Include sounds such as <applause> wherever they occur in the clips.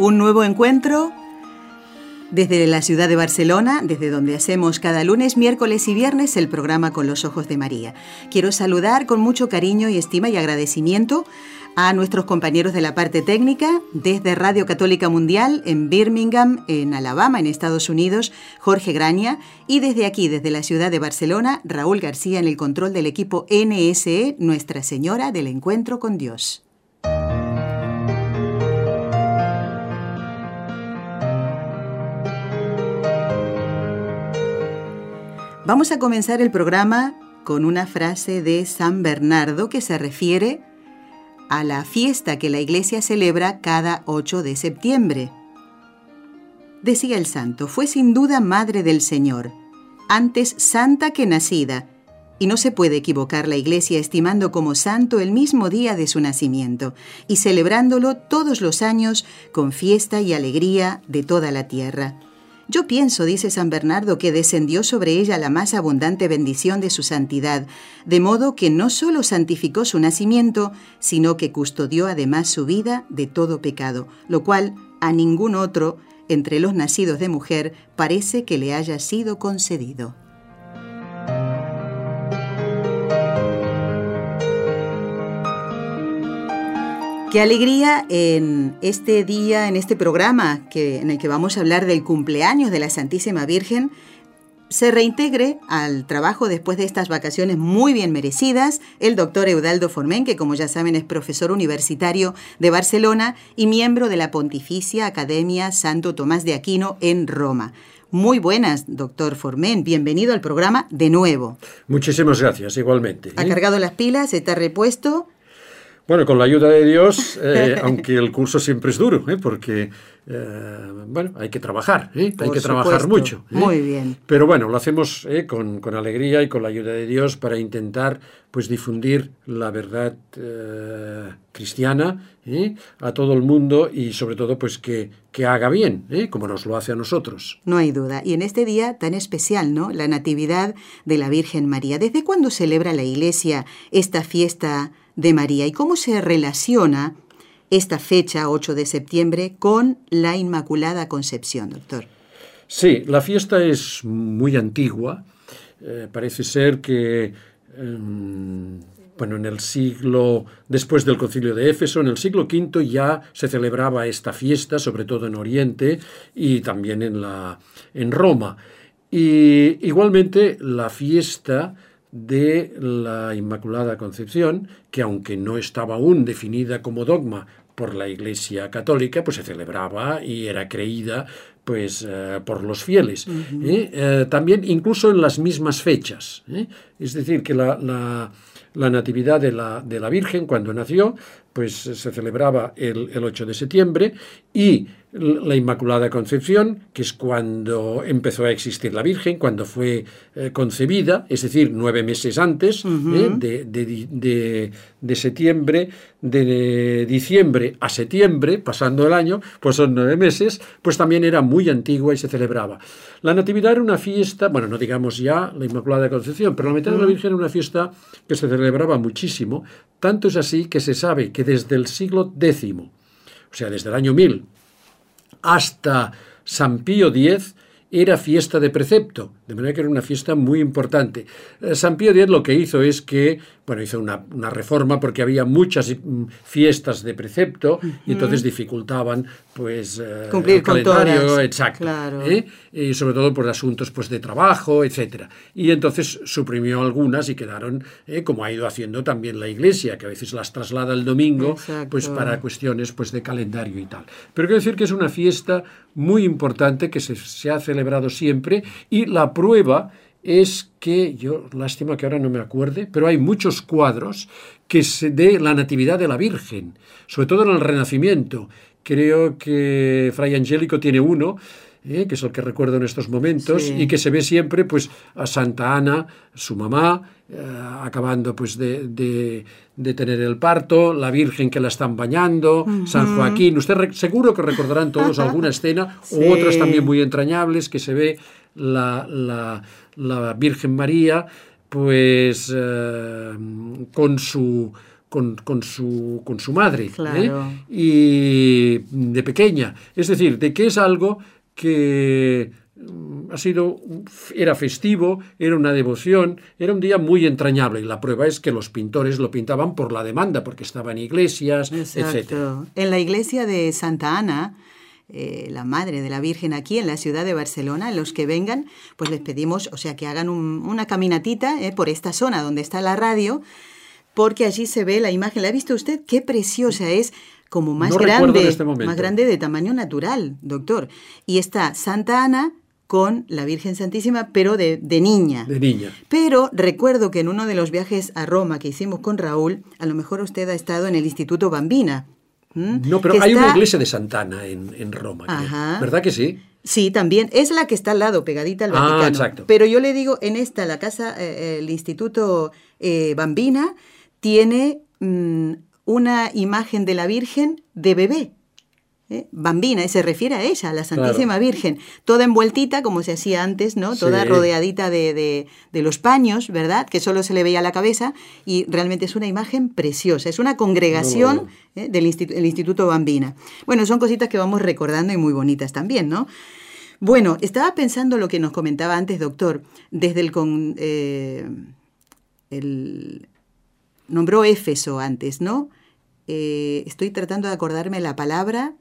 Un nuevo encuentro desde la ciudad de Barcelona, desde donde hacemos cada lunes, miércoles y viernes el programa Con los Ojos de María. Quiero saludar con mucho cariño y estima y agradecimiento a nuestros compañeros de la parte técnica desde Radio Católica Mundial en Birmingham, en Alabama, en Estados Unidos, Jorge Graña, y desde aquí, desde la ciudad de Barcelona, Raúl García en el control del equipo NSE, Nuestra Señora del Encuentro con Dios. Vamos a comenzar el programa con una frase de San Bernardo que se refiere a la fiesta que la iglesia celebra cada 8 de septiembre. Decía el santo, fue sin duda madre del Señor, antes santa que nacida, y no se puede equivocar la iglesia estimando como santo el mismo día de su nacimiento y celebrándolo todos los años con fiesta y alegría de toda la tierra. Yo pienso, dice San Bernardo, que descendió sobre ella la más abundante bendición de su santidad, de modo que no solo santificó su nacimiento, sino que custodió además su vida de todo pecado, lo cual a ningún otro entre los nacidos de mujer parece que le haya sido concedido. Qué alegría en este día, en este programa que, en el que vamos a hablar del cumpleaños de la Santísima Virgen, se reintegre al trabajo después de estas vacaciones muy bien merecidas el doctor Eudaldo Formen, que como ya saben es profesor universitario de Barcelona y miembro de la Pontificia Academia Santo Tomás de Aquino en Roma. Muy buenas, doctor Formen. Bienvenido al programa de nuevo. Muchísimas gracias, igualmente. Ha cargado las pilas, está repuesto. Bueno, con la ayuda de Dios, eh, <laughs> aunque el curso siempre es duro, ¿eh? porque eh, bueno, hay que trabajar, hay que trabajar mucho. Muy bien. Pero bueno, lo hacemos con, con, alegría y con la ayuda de Dios para intentar pues difundir la verdad cristiana a todo el mundo y sobre todo pues que, que haga bien, como nos lo hace a nosotros. No hay duda. Y en este día tan especial, ¿no? La Natividad de la Virgen María. ¿Desde cuándo celebra la Iglesia esta fiesta? De María y cómo se relaciona esta fecha, 8 de septiembre, con la Inmaculada Concepción, doctor. Sí, la fiesta es muy antigua. Eh, parece ser que, em, bueno, en el siglo, después del concilio de Éfeso, en el siglo V ya se celebraba esta fiesta, sobre todo en Oriente y también en, la, en Roma. Y igualmente la fiesta de la Inmaculada Concepción, que aunque no estaba aún definida como dogma por la Iglesia Católica, pues se celebraba y era creída pues eh, por los fieles. ¿eh? Eh, también incluso en las mismas fechas. Es decir, que la, la, natividad de la, de la, Virgen cuando nació, pues se celebraba el, el 8 de septiembre y la Inmaculada Concepción, que es cuando empezó a existir la Virgen, cuando fue eh, concebida, es decir, nueve meses antes, eh, de, de, septiembre, de diciembre a septiembre, pasando el año, pues son nueve meses, pues también era muy antigua y se celebraba. La Natividad era una fiesta, bueno, no digamos ya la Inmaculada Concepción, pero la mitad de la Virgen era una fiesta que se celebraba muchísimo, tanto es así que se sabe que desde el siglo X, o sea, desde el año 1000, hasta San Pío X era fiesta de precepto, de manera que era una fiesta muy importante. Eh, San Pío X lo que hizo es que bueno, hizo una, reforma porque había muchas mm, fiestas de precepto y entonces dificultaban pues eh, Cumplir el calendario, exacto, ¿eh? y sobre todo por asuntos pues de trabajo, etcétera. Y entonces suprimió algunas y quedaron ¿eh? como ha ido haciendo también la Iglesia, que a veces las traslada el domingo pues para cuestiones pues de calendario y tal. Pero quiero decir que es una fiesta muy importante que se, se ha celebrado siempre y la prueba es que yo, lástima que ahora no me acuerde, pero hay muchos cuadros que se de la Natividad de la Virgen, sobre todo en el Renacimiento, creo que Fray Angélico tiene uno, ¿eh? que es el que recuerdo en estos momentos, Sí. y que se ve siempre pues, a Santa Ana, su mamá, eh, acabando pues, de, de- de tener el parto, la Virgen que la están bañando, San Joaquín. Usted re- seguro que recordarán todos alguna escena, <laughs> Sí. u otras también muy entrañables, que se ve la, la- la Virgen María pues eh, con su con, con su con su madre ¿eh? Claro. y de pequeña es decir de que es algo que mm, ha sido era festivo era una devoción era un día muy entrañable y la prueba es que los pintores lo pintaban por la demanda porque estaban iglesias Exacto. En la iglesia de Santa Ana, eh, la madre de la Virgen aquí en la ciudad de Barcelona, los que vengan, pues les pedimos, o sea, que hagan un- una caminatita eh, por esta zona donde está la radio, porque allí se ve la imagen. ¿La ha visto usted? Qué preciosa es, como más No grande, este más grande de tamaño natural, doctor. Y está Santa Ana con la Virgen Santísima, pero de, de niña. de niña Pero recuerdo que en uno de los viajes a Roma que hicimos con Raúl, a lo mejor usted ha estado en el Instituto Bambina. No pero hay una iglesia de Santana en, en Roma creo. Verdad que sí Sí, también. Es la que está al lado, pegadita al Ah, Vaticano. exacto. Pero yo le digo, en esta, la casa, eh, el Instituto eh, Bambina, tiene mm, una imagen de la Virgen de bebé. ¿Eh? Bambina, y se refiere a ella, a la Santísima Virgen, toda envueltita como se hacía antes, ¿no? Toda Sí. rodeadita de, de- de los paños, ¿verdad? Que solo se le veía la cabeza y realmente es una imagen preciosa, es una congregación. ¿eh? del Institu- el Instituto Bambina. Bueno, son cositas que vamos recordando y muy bonitas también, ¿no? Bueno, estaba pensando lo que nos comentaba antes, doctor, desde el... Con, eh, el nombró Éfeso antes, ¿no? Eh, estoy tratando de acordarme la palabra,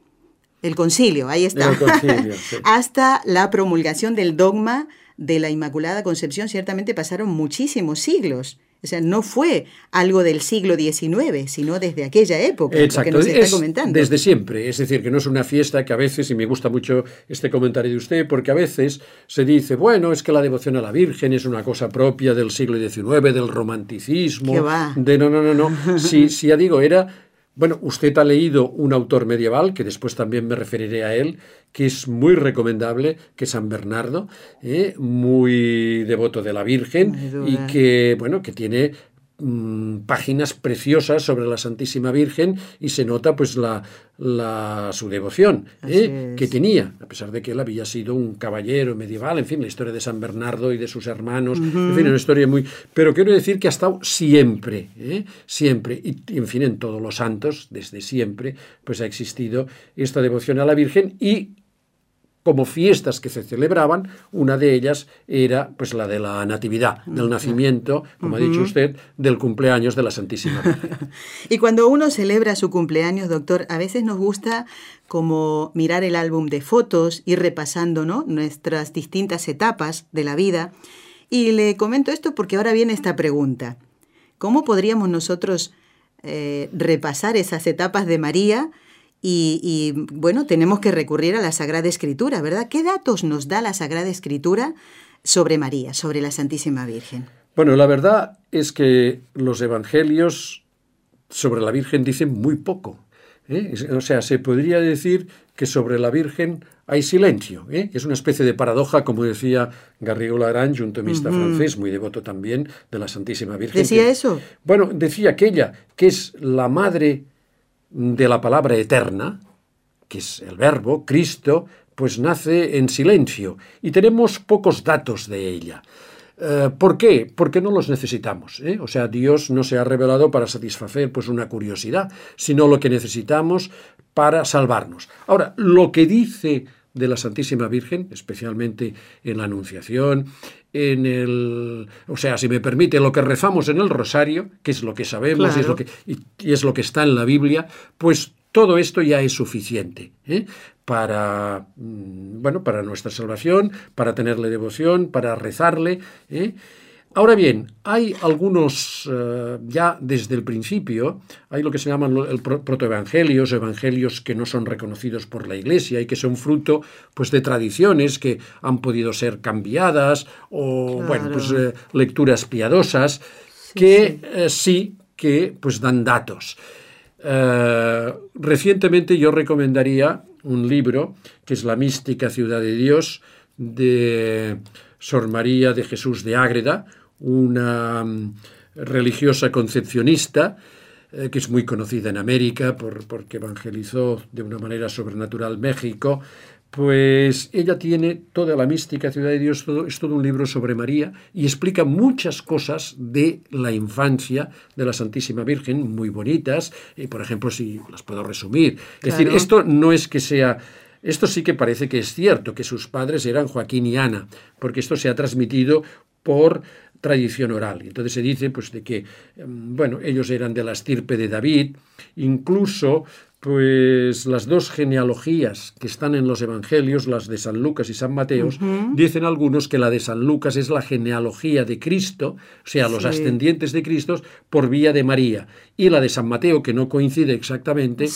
el concilio, ahí está. El concilio, <laughs> sí. Hasta la promulgación del dogma de la Inmaculada Concepción, ciertamente pasaron muchísimos siglos. O sea, no fue algo del siglo XIX, sino desde aquella época, que Exacto, nos está es comentando. desde siempre, es decir, que no es una fiesta que a veces, y me gusta mucho este comentario de usted, porque a veces se dice, bueno, es que la devoción a la Virgen es una cosa propia del siglo XIX, del romanticismo, ¿Qué va? de no, no, no, no, <laughs> si, si ya digo, era, bueno, usted ha leído un autor medieval, que después también me referiré a él, que es muy recomendable, que es San Bernardo, ¿eh? muy devoto de la Virgen, y que, bueno, que tiene mm, páginas preciosas sobre la Santísima Virgen y se nota pues la, la su devoción ¿eh? Que tenía, a pesar de que él había sido un caballero medieval, en fin, la historia de San Bernardo y de sus hermanos, en fin, una historia muy... Pero quiero decir que ha estado siempre, ¿eh? siempre, y, y, en fin, en todos los santos, desde siempre, pues ha existido esta devoción a la Virgen y como fiestas que se celebraban, una de ellas era pues la de la natividad, del nacimiento, como ha dicho usted, del cumpleaños de la Santísima Virgen. <laughs> Y cuando uno celebra su cumpleaños, doctor, a veces nos gusta como mirar el álbum de fotos, ir repasando ¿no? nuestras distintas etapas de la vida. Y le comento esto porque ahora viene esta pregunta. ¿Cómo podríamos nosotros eh, repasar esas etapas de María? Y, y, bueno, tenemos que recurrir a la Sagrada Escritura, ¿verdad? ¿Qué datos nos da la Sagrada Escritura sobre María, sobre la Santísima Virgen? Bueno, la verdad es que los evangelios sobre la Virgen dicen muy poco. ¿eh? O sea, se podría decir que sobre la Virgen hay silencio. ¿eh? Es una especie de paradoja, como decía Garrigou Lagrange, un tomista uh -huh. francés muy devoto también de la Santísima Virgen. ¿Decía que, eso? Bueno, decía que ella, que es la madre de la palabra eterna, que es el verbo, Cristo, pues nace en silencio y tenemos pocos datos de ella. Uh, ¿Por qué? Porque no los necesitamos. ¿eh? O sea, Dios no se ha revelado para satisfacer pues, una curiosidad, sino lo que necesitamos para salvarnos. Ahora, lo que dice de la Santísima Virgen, especialmente en la Anunciación, en el, o sea, si me permite, lo que rezamos en el rosario, que es lo que sabemos claro. y, es lo que, y, y, es lo que está en la Biblia, pues todo esto ya es suficiente ¿eh? para, bueno, para nuestra salvación, para tenerle devoción, para rezarle. ¿eh? Ahora bien, hay algunos, uh, ya desde el principio, hay lo que se llaman el protoevangelios, evangelios que no son reconocidos por la Iglesia y que son fruto pues, de tradiciones que han podido ser cambiadas o, claro. bueno, pues uh, lecturas piadosas sí, que sí. Uh, sí que pues dan datos. Eh, recientemente yo recomendaría un libro que es La mística ciudad de Dios de Sor María de Jesús de Ágreda, una mm, religiosa concepcionista eh, que es muy conocida en América por, porque evangelizó de una manera sobrenatural México, pues ella tiene toda la mística Ciudad de Dios, todo, es todo un libro sobre María y explica muchas cosas de la infancia de la Santísima Virgen, muy bonitas, y por ejemplo, si las puedo resumir. Es decir, esto no es que sea... Esto sí que parece que es cierto, que sus padres eran Joaquín y Ana, porque esto se ha transmitido por tradición oral. Entonces se dice pues de que em, bueno, ellos eran de la estirpe de David, incluso pues las dos genealogías que están en los evangelios, las de San Lucas y San Mateos, dicen algunos que la de San Lucas es la genealogía de Cristo, o sea, los ascendientes de Cristo por vía de María, y la de San Mateo, que no coincide exactamente,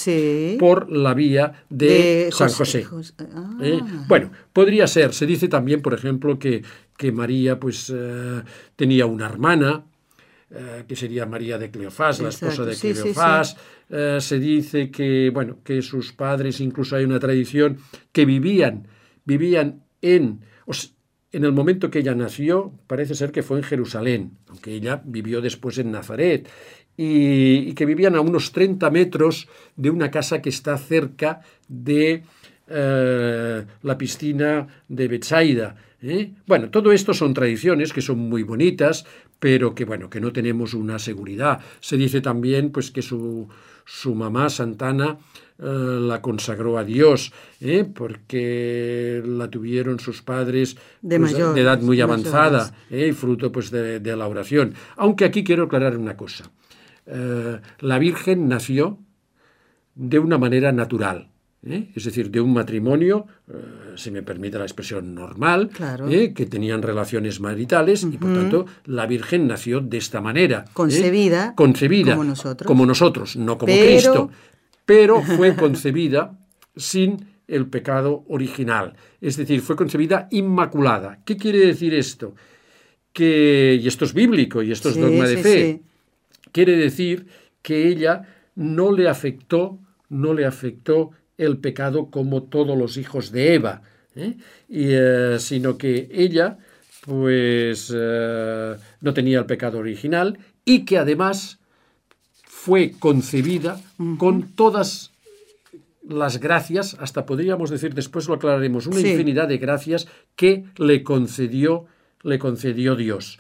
por la vía de, San José. ¿Eh? Ah. Bueno, podría ser, se dice también, por ejemplo, que, que María pues eh, tenía una hermana, eh, que sería María de Cleofás, la esposa de Cleofás. Eh, se dice que, bueno, que sus padres, incluso hay una tradición, que vivían, vivían en, en el momento que ella nació, parece ser que fue en Jerusalén, aunque ella vivió después en Nazaret, y, que vivían a unos 30 metros de una casa que está cerca de eh, la piscina de Betsaida. Bueno, todo esto son tradiciones que son muy bonitas, pero que bueno, que no tenemos una seguridad. Se dice también pues que su, su mamá Santana eh, la consagró a Dios, ¿eh? porque la tuvieron sus padres de, pues, edad muy avanzada, ¿eh? y fruto pues de, de, la oración. Aunque aquí quiero aclarar una cosa. la Virgen nació de una manera natural. ¿Eh? es decir, de un matrimonio, eh, si me permite la expresión normal, ¿eh? que tenían relaciones maritales y por tanto la Virgen nació de esta manera. Concebida. Concebida. Como nosotros. Como nosotros, no como Cristo. Pero fue <laughs> concebida sin el pecado original. Es decir, fue concebida inmaculada. ¿Qué quiere decir esto? Que, y esto es bíblico y esto es dogma de fe, quiere decir que ella no le afectó, no le afectó el pecado como todos los hijos de Eva, ¿eh? Eh, sino que ella pues eh, no tenía el pecado original y que además fue concebida con todas las gracias, hasta podríamos decir, después lo aclararemos, una infinidad de gracias que le concedió, le concedió Dios.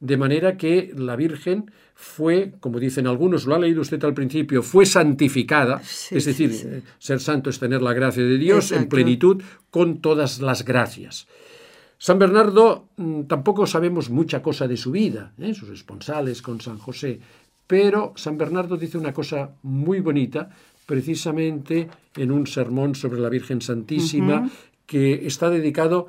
De manera que la Virgen fue, como dicen algunos, lo ha leído usted al principio, fue santificada, es decir, eh, ser santo es tener la gracia de Dios en plenitud con todas las gracias. San Bernardo mm, tampoco sabemos mucha cosa de su vida, ¿eh? sus esponsales con San José, pero San Bernardo dice una cosa muy bonita, precisamente en un sermón sobre la Virgen Santísima, que está dedicado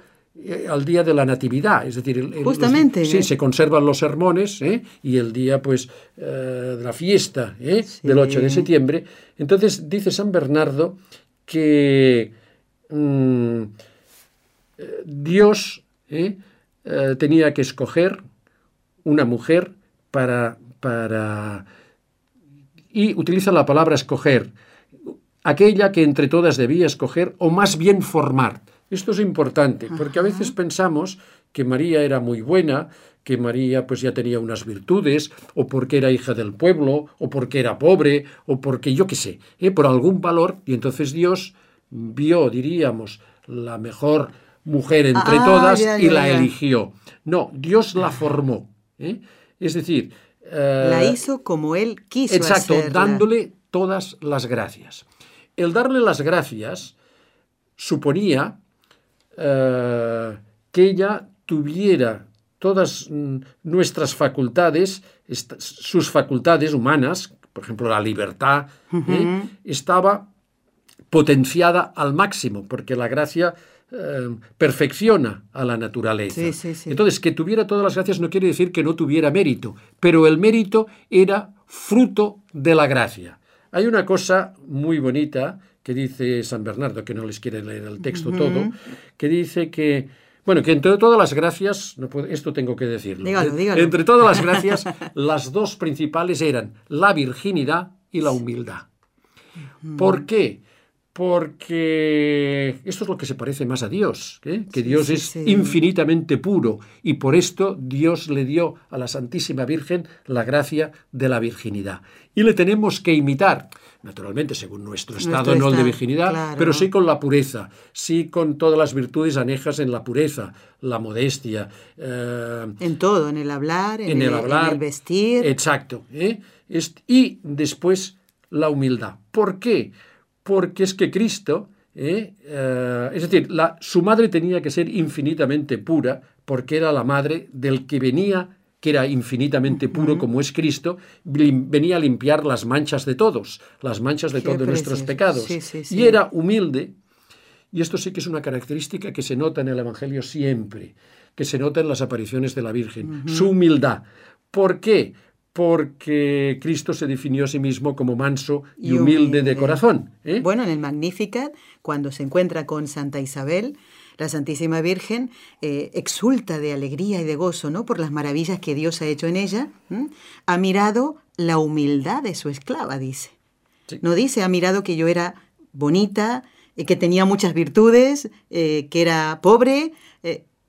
al día de la natividad, es decir, justamente sí, se conservan los sermones ¿eh? y el día pues eh, de la fiesta del 8 de septiembre. Entonces dice San Bernardo que mm, Dios tenía que escoger una mujer para, para y utiliza la palabra escoger, aquella que entre todas debía escoger o más bien formar. Esto es importante, porque a veces pensamos que María era muy buena, que María pues ya tenía unas virtudes, o porque era hija del pueblo, o porque era pobre, o porque yo qué sé, ¿eh? por algún valor, y entonces Dios vio, diríamos, la mejor mujer entre ah, todas y la eligió. No, Dios la formó. ¿eh? Es decir... la eh, hizo como Él quiso. Exacto, dándole todas las gracias. El darle las gracias suponía eh, que ella tuviera todas mm, nuestras facultades, sus facultades humanas, por ejemplo la libertad, ¿eh? estaba potenciada al máximo, porque la gracia eh, perfecciona a la naturaleza. Entonces, que tuviera todas las gracias no quiere decir que no tuviera mérito, pero el mérito era fruto de la gracia. Hay una cosa muy bonita que dice San Bernardo, que no les quiere leer el texto todo, que dice que, bueno, que entre todas las gracias, no esto tengo que decirlo, entre todas las gracias, <laughs> las dos principales eran la virginidad y la humildad. ¿Por qué? Porque esto es lo que se parece más a Dios, ¿eh? que Dios es infinitamente puro y por esto Dios le dio a la Santísima Virgen la gracia de la virginidad. Y le tenemos que imitar naturalmente según nuestro estado, no el de virginidad, pero sí con la pureza, sí con todas las virtudes anejas en la pureza, la modestia. Eh, en todo, en el hablar, en, el, hablar, vestir. Exacto. ¿eh? y después la humildad. ¿Por qué? Porque es que Cristo, ¿eh? es decir, la, su madre tenía que ser infinitamente pura porque era la madre del que venía que era infinitamente puro como es Cristo, venía a limpiar las manchas de todos, las manchas de todos nuestros pecados. Y era humilde, y esto sí que es una característica que se nota en el Evangelio siempre, que se nota en las apariciones de la Virgen, su humildad. ¿Por qué? Porque Cristo se definió a sí mismo como manso y, humilde, de corazón. ¿eh? Bueno, en el Magnificat, cuando se encuentra con Santa Isabel, la Santísima Virgen eh, exulta de alegría y de gozo ¿no? por las maravillas que Dios ha hecho en ella. Ha mirado la humildad de su esclava, dice. No dice, ha mirado que yo era bonita, eh, que tenía muchas virtudes, eh, que era pobre.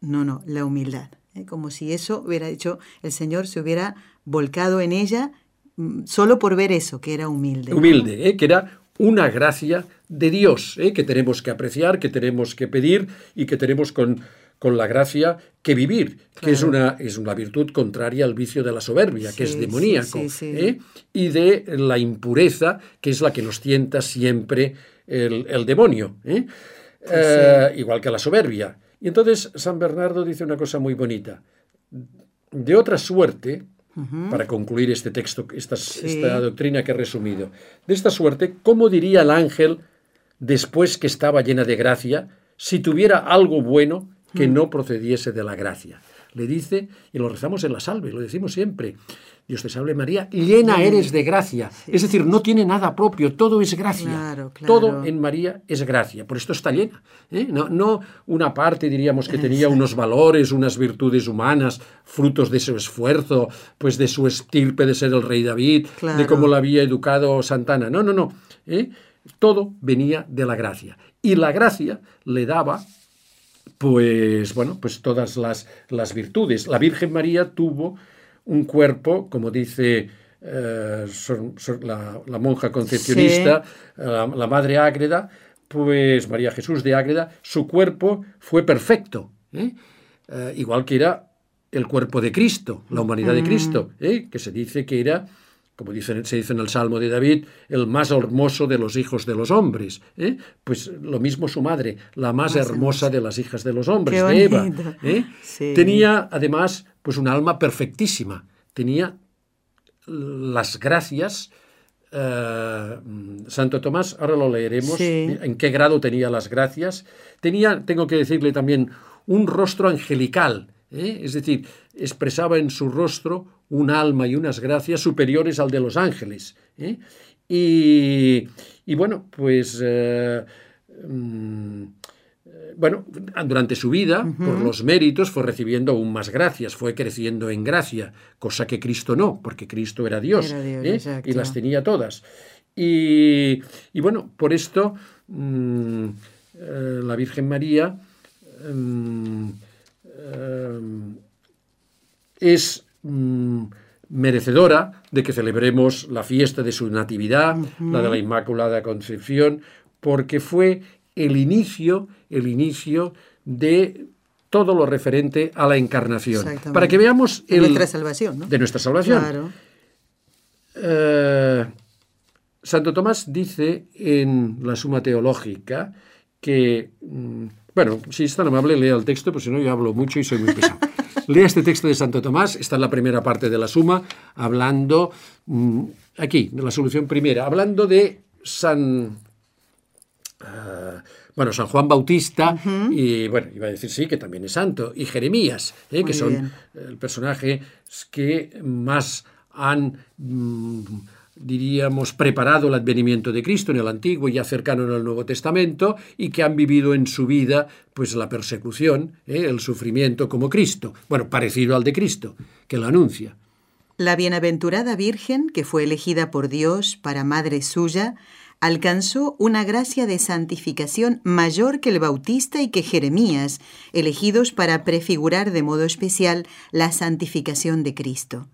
no, no, la humildad. Como si eso hubiera hecho, el Señor se hubiera volcado en ella mm, solo por ver eso, que era humilde. Humilde, que era una gracia de Dios, ¿eh? que tenemos que apreciar, que tenemos que pedir y que tenemos con, con la gracia que vivir, que es una, es una virtud contraria al vicio de la soberbia, que es demoníaco, ¿eh? y de la impureza, que es la que nos tienta siempre el, demonio, ¿eh? igual que la soberbia. Y entonces San Bernardo dice una cosa muy bonita. De otra suerte, para concluir este texto, esta, esta doctrina que he resumido. De esta suerte, ¿cómo diría el ángel después que estaba llena de gracia si tuviera algo bueno que mm. no procediese de la gracia? Le dice, y lo rezamos en la salve, lo decimos siempre, Dios te salve María, llena eres de gracia. es decir, no tiene nada propio, todo es gracia. Todo en María es gracia, por esto está llena. ¿eh? No, no, una parte, diríamos, que tenía unos valores, unas virtudes humanas, frutos de su esfuerzo, pues de su estirpe de ser el rey David, de cómo la había educado Santana. No, no, no. ¿eh? Todo venía de la gracia. Y la gracia le daba pues bueno, pues todas las, las virtudes. La Virgen María tuvo un cuerpo, como dice eh, la, monja concepcionista, eh, la, madre Ágreda, pues María Jesús de Ágreda, su cuerpo fue perfecto, ¿eh? igual que era el cuerpo de Cristo, la humanidad de Cristo, que se dice que era, como dice, se dice en el Salmo de David, el más hermoso de los hijos de los hombres. Pues lo mismo su madre, la más, hermosa, de las hijas de los hombres, de Eva. Tenía además pues un alma perfectísima. Tenía las gracias. Eh, Santo Tomás, ahora lo leeremos, en qué grado tenía las gracias. Tenía, tengo que decirle también, un rostro angelical, ¿eh? es decir, expresaba en su rostro un alma y unas gracias superiores al de los ángeles. ¿eh? Y, bueno, pues mm, bueno, durante su vida, por los méritos, fue recibiendo aún más gracias, fue creciendo en gracia, cosa que Cristo no, porque Cristo era Dios, ¿eh? y las tenía todas. Y, bueno, por esto mm, eh, la Virgen María mm, eh, es mm, merecedora de que celebremos la fiesta de su Natividad, la de la Inmaculada Concepción, porque fue el inicio, el inicio de todo lo referente a la encarnación. Para que veamos de nuestra salvación, ¿no? De nuestra salvación. Eh, Santo Tomás dice en la Suma Teológica que, mm, bueno, si es tan amable, lea el texto, pues si no yo hablo mucho y soy muy pesado. <laughs> <laughs> lea este texto de Santo Tomás, está en la primera parte de la Suma, hablando, mm, aquí, de la solución primera, hablando de San Ah, bueno, San Juan Bautista y, bueno, iba a decir sí, que también es santo, y Jeremías, ¿eh? que son el personaje que más han, mm, diríamos, preparado el advenimiento de Cristo en el Antiguo y ya cercano en el Nuevo Testamento, y que han vivido en su vida pues la persecución, ¿eh? el sufrimiento como Cristo, bueno, parecido al de Cristo, que lo anuncia. La bienaventurada Virgen, que fue elegida por Dios para madre suya, alcanzó una gracia de santificación mayor que el Bautista y que Jeremías, elegidos para prefigurar de modo especial la santificación de Cristo.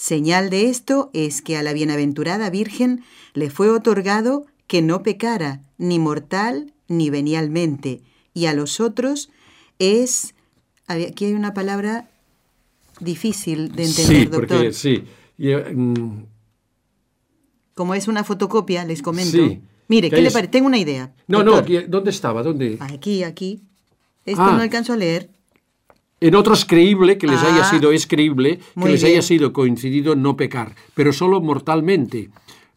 Señal de esto es que a la bienaventurada Virgen le fue otorgado que no pecara, ni mortal ni venialmente, y a los otros es... Aquí hay una palabra difícil de entender, sí, porque, Sí, eh, mm, como es una fotocopia, les comento. Mire, ¿qué le parece? Tengo una idea. No, no, ¿dónde estaba? ¿Dónde? Aquí, aquí. Esto ah. no alcanzo a leer. En otros creíble que les haya ah. sido, es creíble que les haya sido coincidido no pecar, pero solo mortalmente,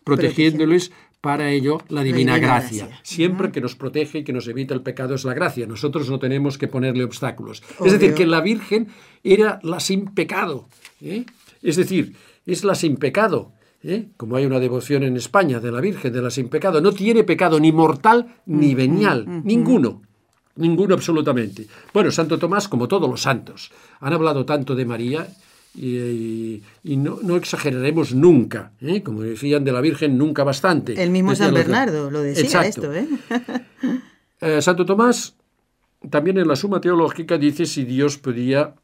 protegiéndoles para ello la divina, gracia. Siempre que nos protege y que nos evita el pecado es la gracia. Nosotros no tenemos que ponerle obstáculos. Es decir, que la Virgen era la sin pecado. ¿eh? Es decir, es la sin pecado. ¿eh? como hay una devoción en España de la Virgen de la sin pecado, no tiene pecado ni mortal ni venial, ninguno. Ninguno absolutamente. Bueno, Santo Tomás, como todos los santos, han hablado tanto de María y, no, exageraremos nunca. ¿eh? Como decían de la Virgen, nunca bastante. El mismo San Bernardo lo decía esto. ¿eh? <laughs> ¿eh? Santo Tomás también en la Suma Teológica dice si Dios podía,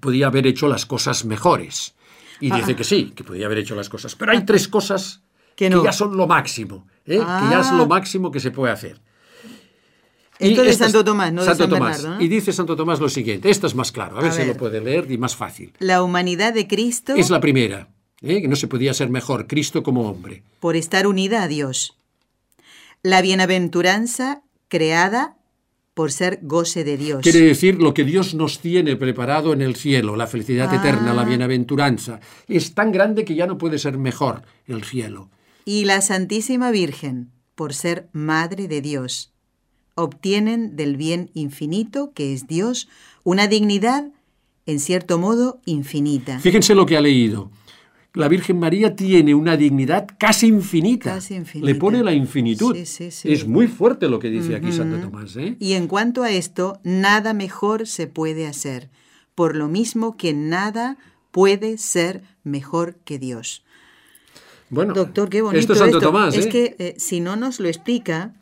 podía haber hecho las cosas mejores. Y dice que sí, que podía haber hecho las cosas. Pero hay tres cosas <laughs> que, ya son lo máximo, ¿eh? que ya es lo ah. máximo que se puede hacer. Esto de Santo Tomás, no Santo de San Tomás. Y dice Santo Tomás lo siguiente, esto es más claro, a ver, si lo puede leer y más fácil. La humanidad de Cristo... Es la primera, ¿eh? que no se podía ser mejor, Cristo como hombre. Por estar unida a Dios. La bienaventuranza creada por ser goce de Dios. Quiere decir lo que Dios nos tiene preparado en el cielo, la felicidad eterna, la ah. bienaventuranza. Es tan grande que ya no puede ser mejor el cielo. Y la Santísima Virgen, por ser Madre de Dios, obtienen del bien infinito, que es Dios, una dignidad, en cierto modo, infinita. Fíjense lo que ha leído la Virgen María tiene una dignidad casi infinita. Le pone la infinitud. Es muy fuerte lo que dice aquí Santo Tomás. ¿eh? Y en cuanto a esto, nada mejor se puede hacer, por lo mismo que nada puede ser mejor que Dios. Bueno, doctor, qué bonito esto es Santo Tomás. Es ¿eh? que eh, si no nos lo explica,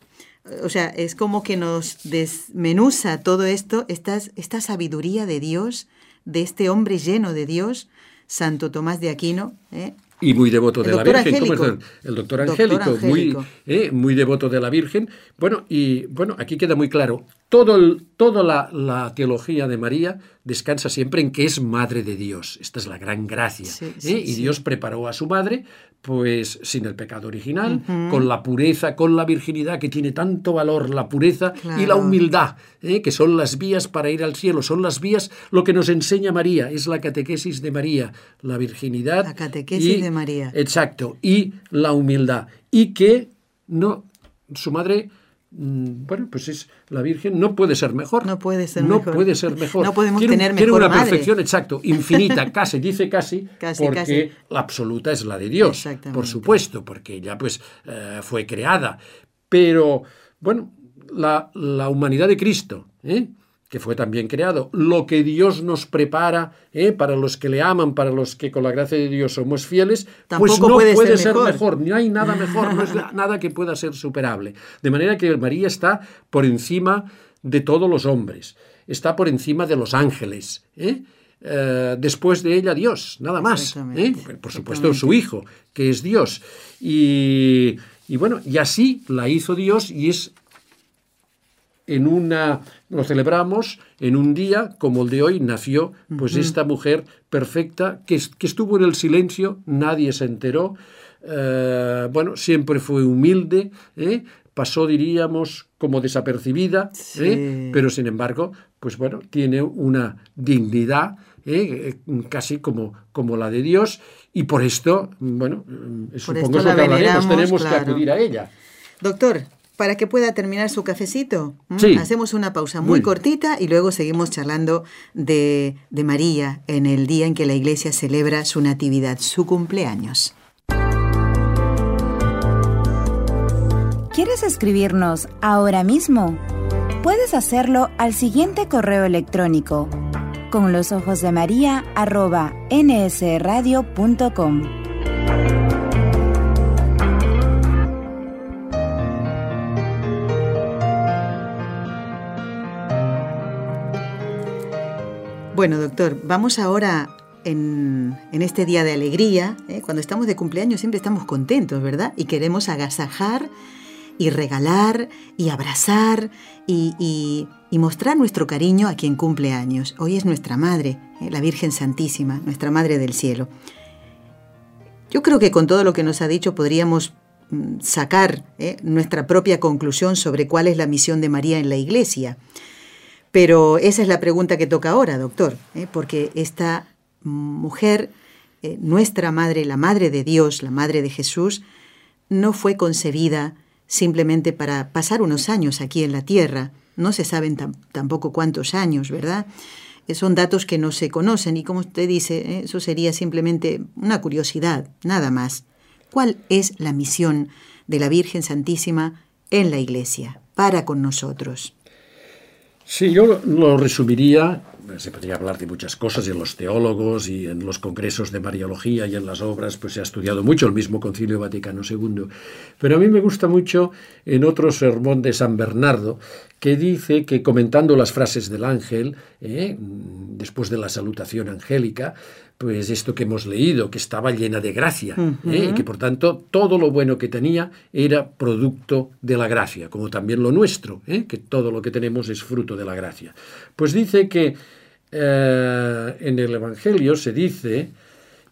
o sea, es como que nos desmenuza todo esto, esta, esta sabiduría de Dios, de este hombre lleno de Dios, Santo Tomás de Aquino. ¿eh? Y muy devoto de la Virgen, ¿cómo es el, doctor Angélico, Muy, ¿eh? muy devoto de la Virgen. Bueno, y bueno, aquí queda muy claro, todo toda la, teología de María descansa siempre en que es madre de Dios. Esta es la gran gracia. ¿eh? y Dios preparó a su madre pues sin el pecado original, con la pureza, con la virginidad que tiene tanto valor, la pureza y la humildad, ¿eh? que son las vías para ir al cielo, son las vías, lo que nos enseña María, es la catequesis de María, la virginidad. La catequesis de María. Exacto, y la humildad. Y que no, su madre bueno, pues es la Virgen, no puede ser mejor. No puede ser no mejor. puede ser mejor. No podemos tener mejor una perfección, exacto, infinita, <laughs> casi, dice casi, porque la absoluta es la de Dios, por supuesto, porque ella pues eh, fue creada. Pero, bueno, la, la humanidad de Cristo, ¿eh? Que fue también creado, lo que Dios nos prepara ¿eh? para los que le aman, para los que con la gracia de Dios somos fieles, pues no puede, ser, mejor. no hay nada mejor, no es <laughs> nada que pueda ser superable. De manera que María está por encima de todos los hombres, está por encima de los ángeles. ¿eh? Eh, después de ella Dios, nada más. Por supuesto su Hijo, que es Dios. Y, y bueno, y así la hizo Dios y es en una, lo celebramos en un día como el de hoy, nació pues esta mujer perfecta que, que, estuvo en el silencio, nadie se enteró, eh, bueno, siempre fue humilde, ¿eh? pasó, diríamos, como desapercibida, ¿eh? pero sin embargo, pues bueno, tiene una dignidad casi como, como la de Dios y por esto, bueno, supongo que hablaremos, tenemos que acudir a ella. Doctor, para que pueda terminar su cafecito. Hacemos una pausa muy, cortita y luego seguimos charlando de, de María en el día en que la iglesia celebra su natividad, su cumpleaños. ¿Quieres escribirnos ahora mismo? Puedes hacerlo al siguiente correo electrónico con los ojos de María arroba nsradio.com. Bueno, doctor, vamos ahora en, este día de alegría. ¿eh? Cuando estamos de cumpleaños siempre estamos contentos, ¿verdad? Y queremos agasajar y regalar y abrazar y, mostrar nuestro cariño a quien cumple años. Hoy es nuestra Madre, ¿eh? la Virgen Santísima, nuestra Madre del Cielo. Yo creo que con todo lo que nos ha dicho podríamos mm, sacar ¿eh? nuestra propia conclusión sobre cuál es la misión de María en la Iglesia. Pero esa es la pregunta que toca ahora, doctor, ¿eh? porque esta mujer, nuestra madre, la madre de Dios, la madre de Jesús, no fue concebida simplemente para pasar unos años aquí en la Tierra. No se saben tampoco cuántos años, ¿verdad? Eh, son datos que no se conocen y como usted dice, eh, eso sería simplemente una curiosidad, nada más. ¿Cuál es la misión de la Virgen Santísima en la Iglesia, para con nosotros? Sí, yo lo resumiría se podría hablar de muchas cosas en los teólogos y en los congresos de Mariología y en las obras, pues se ha estudiado mucho el mismo Concilio Vaticano II. Pero a mí me gusta mucho en otro sermón de San Bernardo, que dice que comentando las frases del ángel, eh, después de la salutación angélica, pues esto que hemos leído, que estaba llena de gracia, ¿eh? y que por tanto todo lo bueno que tenía era producto de la gracia, como también lo nuestro, ¿eh? que todo lo que tenemos es fruto de la gracia. Pues dice que eh, en el Evangelio se dice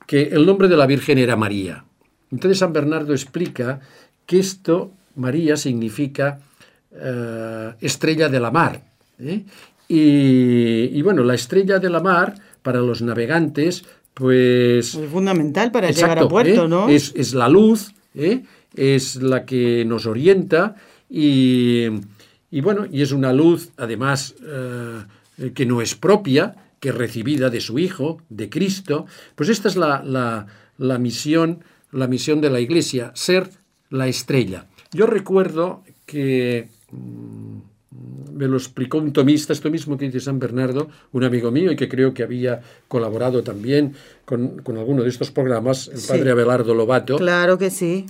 que el nombre de la Virgen era María. Entonces San Bernardo explica que esto, María, significa estrella de la mar. Y, y bueno, la estrella de la mar para los navegantes, pues... Es fundamental para llegar a puerto, ¿eh? ¿no? Es, la luz, ¿eh? es la que nos orienta y, bueno, y es una luz, además, eh, que no es propia, que es recibida de su Hijo, de Cristo. Pues esta es la, la misión, la misión de la Iglesia, ser la estrella. Yo recuerdo que mm, me lo explicó un tomista, esto mismo que dice San Bernardo, un amigo mío y que creo que había colaborado también con, alguno de estos programas, el padre Abelardo Lobato. Claro que sí.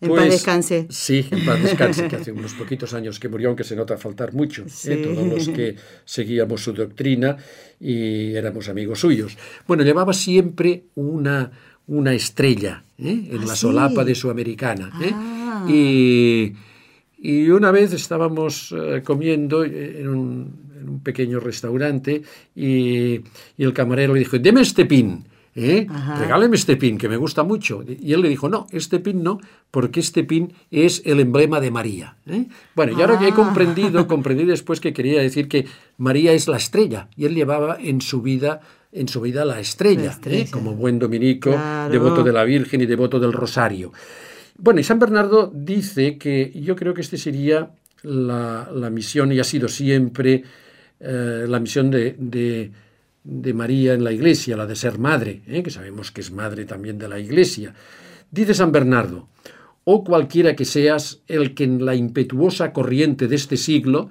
En paz pues, descanse. Sí, en paz descanse, que <laughs> hace unos poquitos años que murió, aunque se nota faltar mucho, ¿eh? todos los que seguíamos su doctrina y éramos amigos suyos. Bueno, llevaba siempre una, una estrella ¿eh? en la ah, solapa de su americana. ¿eh? Ah. Y y una vez estábamos eh, comiendo en un, pequeño restaurante y, el camarero le dijo, deme este pin. ¿eh? regáleme este pin, que me gusta mucho. Y él le dijo, no, este pin no, porque este pin es el emblema de María. ¿eh? Bueno, y ahora que he ah. comprendido, <laughs> comprendí después que quería decir que María es la estrella, y él llevaba en su vida en su vida la estrella, ¿eh? como buen dominico, devoto de la Virgen y devoto del Rosario. Bueno, y San Bernardo dice que yo creo que este sería la, misión, y ha sido siempre eh, la misión de, María en la Iglesia, la de ser madre, ¿eh? que sabemos que es madre también de la Iglesia. Dice San Bernardo, o oh cualquiera que seas el que en la impetuosa corriente de este siglo,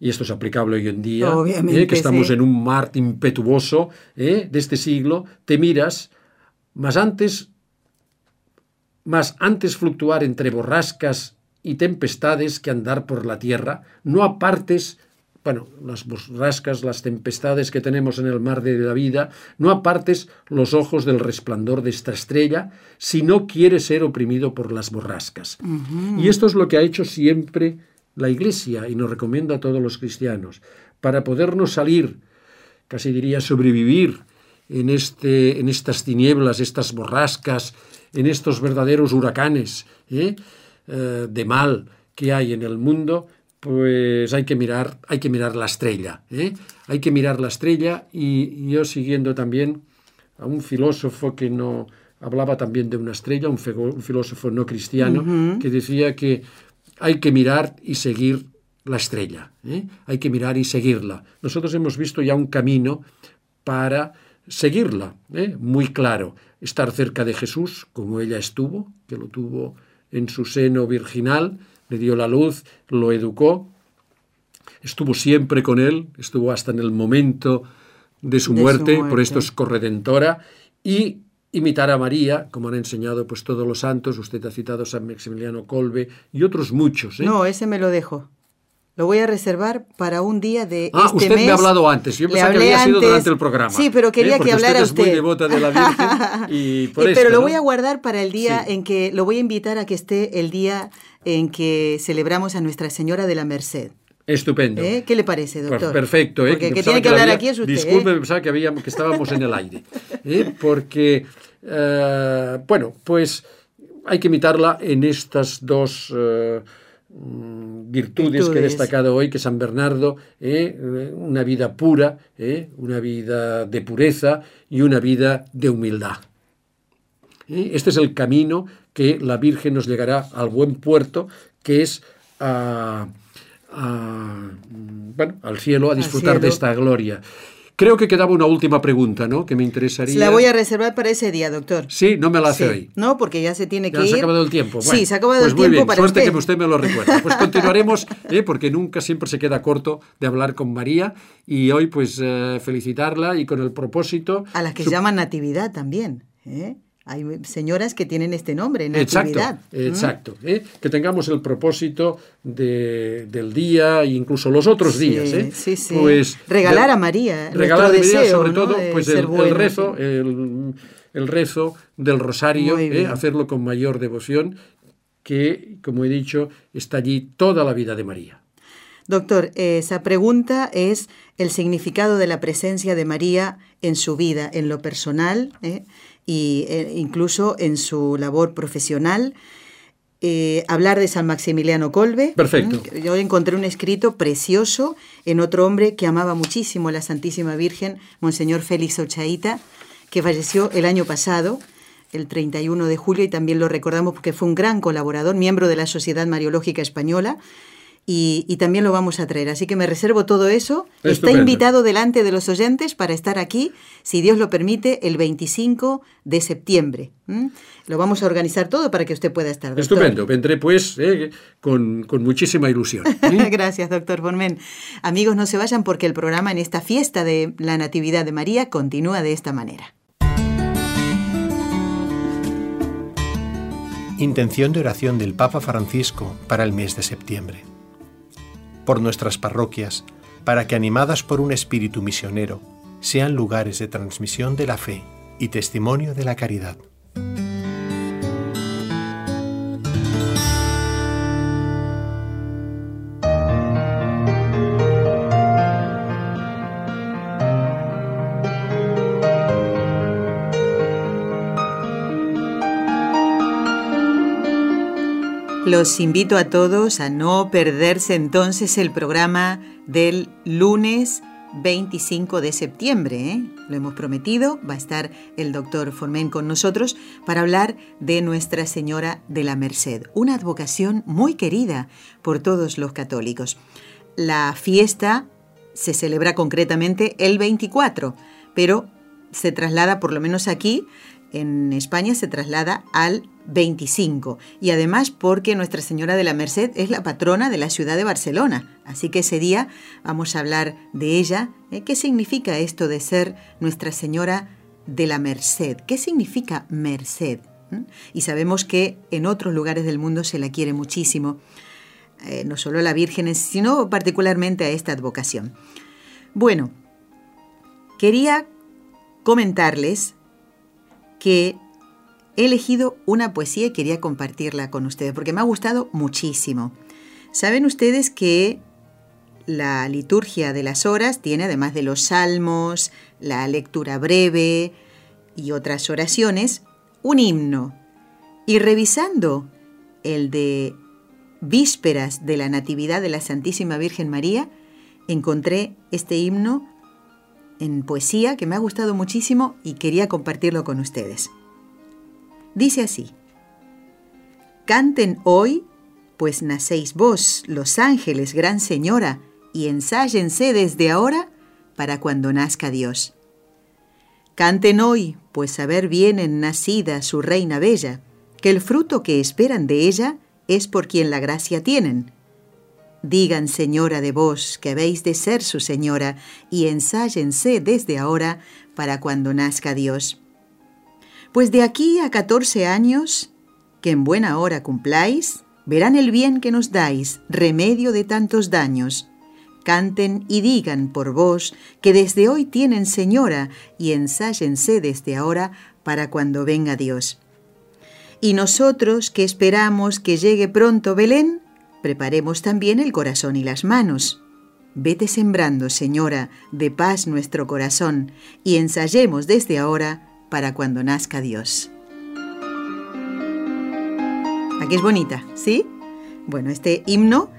y esto es aplicable hoy en día, ¿eh? que estamos en un mar impetuoso de este siglo, te miras, mas antes mas antes fluctuar entre borrascas y tempestades que andar por la tierra, no apartes, bueno, las borrascas, las tempestades que tenemos en el mar de la vida, no apartes los ojos del resplandor de esta estrella si no quieres ser oprimido por las borrascas. Y esto es lo que ha hecho siempre la Iglesia y nos recomienda a todos los cristianos, para podernos salir, casi diría sobrevivir, en, este, en estas tinieblas, estas borrascas, en estos verdaderos huracanes ¿eh? Eh, de mal que hay en el mundo, pues hay que mirar, hay que mirar la estrella. ¿eh? Hay que mirar la estrella y yo siguiendo también a un filósofo que no hablaba también de una estrella, un, filósofo no cristiano, que decía que hay que mirar y seguir la estrella. Hay que mirar y seguirla. Nosotros hemos visto ya un camino para seguirla, ¿eh? muy claro, estar cerca de Jesús, como ella estuvo, que lo tuvo en su seno virginal, le dio la luz, lo educó, estuvo siempre con él, estuvo hasta en el momento de su, muerte, por esto es corredentora, y imitar a María, como han enseñado pues todos los santos, usted ha citado San Maximiliano Colbe y otros muchos. ¿eh? No, ese me lo dejo. Lo voy a reservar para un día de ah, este usted mes. me ha hablado antes. Yo pensaba que había sido antes. durante el programa. Sí, pero quería ¿eh? Que hablara usted. es muy devota de la Virgen <laughs> y por Eh, esto, pero lo ¿no? voy a guardar para el día Sí. en que lo voy a invitar a que esté el día en que celebramos a Nuestra Señora de la Merced. Estupendo. ¿Eh? ¿Qué le parece, doctor? perfecto, ¿eh? Porque que tiene que la hablar había- aquí es usted. Disculpe, ¿eh? pensaba que, habíamos, que estábamos en el aire. ¿eh? Porque, eh, bueno, pues hay que imitarla en estas dos eh, mm, virtudes, que he destacado hoy, que San Bernardo, ¿eh? Una vida pura, ¿eh? una vida de pureza y una vida de humildad. ¿eh? Este es el camino que la Virgen nos llegará al buen puerto, que es a- a, bueno, al cielo, a disfrutar de esta gloria. Creo que quedaba una última pregunta, ¿no? Que me interesaría. La voy a reservar para ese día, doctor. Sí, no me la hace Sí. hoy. No, porque ya se tiene Ya que se ha ir. acabado el tiempo. sí, Bueno, se ha acabado pues el muy tiempo bien. para Suerte usted. que usted me lo recuerda. Pues <laughs> continuaremos, ¿eh? porque nunca siempre se queda corto de hablar con María y hoy pues eh, felicitarla y con el propósito. A las que su- se llaman Natividad también. ¿eh? Hay señoras que tienen este nombre, Exacto, Natividad. ¿Mm? exacto. ¿eh? Que tengamos el propósito de- del día e incluso los otros Sí, días. ¿eh? sí, sí. Pues, Regalar de- a María, Regalar a María, deseo, sobre ¿no? todo, pues el, rezo, el, el rezo del rosario, ¿eh? hacerlo con mayor devoción, que, como he dicho, está allí toda la vida de María. Doctor, esa pregunta es el significado de la presencia de María en su vida, en lo personal ¿eh? Y eh, incluso en su labor profesional. Eh, hablar de San Maximiliano Colbe. Perfecto. Yo encontré un escrito precioso en otro hombre que amaba muchísimo a la Santísima Virgen, Monseñor Félix Ochaíta, que falleció el año pasado, el 31 de julio, y también lo recordamos porque fue un gran colaborador, miembro de la Sociedad Mariológica Española, y, y también lo vamos a traer. Así que me reservo todo eso. Está invitado delante de los oyentes para estar aquí, si Dios lo permite, el 25 de septiembre. Lo vamos a organizar todo para que usted pueda estar. doctor. Estupendo. Vendré pues ¿eh? con, con muchísima ilusión. ¿eh? <laughs> Gracias, doctor Formen. Amigos, no se vayan porque el programa en esta fiesta de la Natividad de María continúa de esta manera. Intención de oración del Papa Francisco para el mes de septiembre. Por nuestras parroquias, para que animadas por un espíritu misionero, sean lugares de transmisión de la fe y testimonio de la caridad. Los invito a todos a no perderse entonces el programa del lunes 25 de septiembre. ¿eh? Lo hemos prometido, va a estar el doctor Formen con nosotros para hablar de Nuestra Señora de la Merced, una advocación muy querida por todos los católicos. La fiesta se celebra concretamente el 24, pero se traslada, por lo menos aquí, en España se traslada al 25 y además porque Nuestra Señora de la Merced es la patrona de la ciudad de Barcelona. Así que ese día vamos a hablar de ella. ¿eh? ¿Qué significa esto de ser Nuestra Señora de la Merced? ¿Qué significa Merced? ¿Mm? Y sabemos que en otros lugares del mundo se la quiere muchísimo, eh, no solo a la Virgen, sino particularmente a esta advocación. Bueno, quería comentarles que he elegido una poesía y quería compartirla con ustedes porque me ha gustado muchísimo. Saben ustedes que la liturgia de las horas tiene, además de los salmos, la lectura breve y otras oraciones, un himno. Y revisando el de Vísperas de la Natividad de la Santísima Virgen María, encontré este himno en poesía que me ha gustado muchísimo y quería compartirlo con ustedes. Dice así, Canten hoy, pues nacéis vos, los ángeles, gran señora, y ensáyense desde ahora para cuando nazca Dios. Canten hoy, pues a ver vienen nacida su reina bella, que el fruto que esperan de ella es por quien la gracia tienen. Digan, señora de vos, que habéis de ser su señora, y ensáyense desde ahora para cuando nazca Dios. Pues de aquí a catorce años, que en buena hora cumpláis, Verán el bien que nos dais, remedio de tantos daños. Canten y digan por vos que desde hoy tienen señora y ensáyense desde ahora para cuando venga Dios. Y nosotros que esperamos que llegue pronto Belén, preparemos también el corazón y las manos. Vete sembrando, Señora, de paz nuestro corazón, y ensayemos desde ahora para cuando nazca Dios. Aquí es bonita, ¿sí? Bueno, este himno,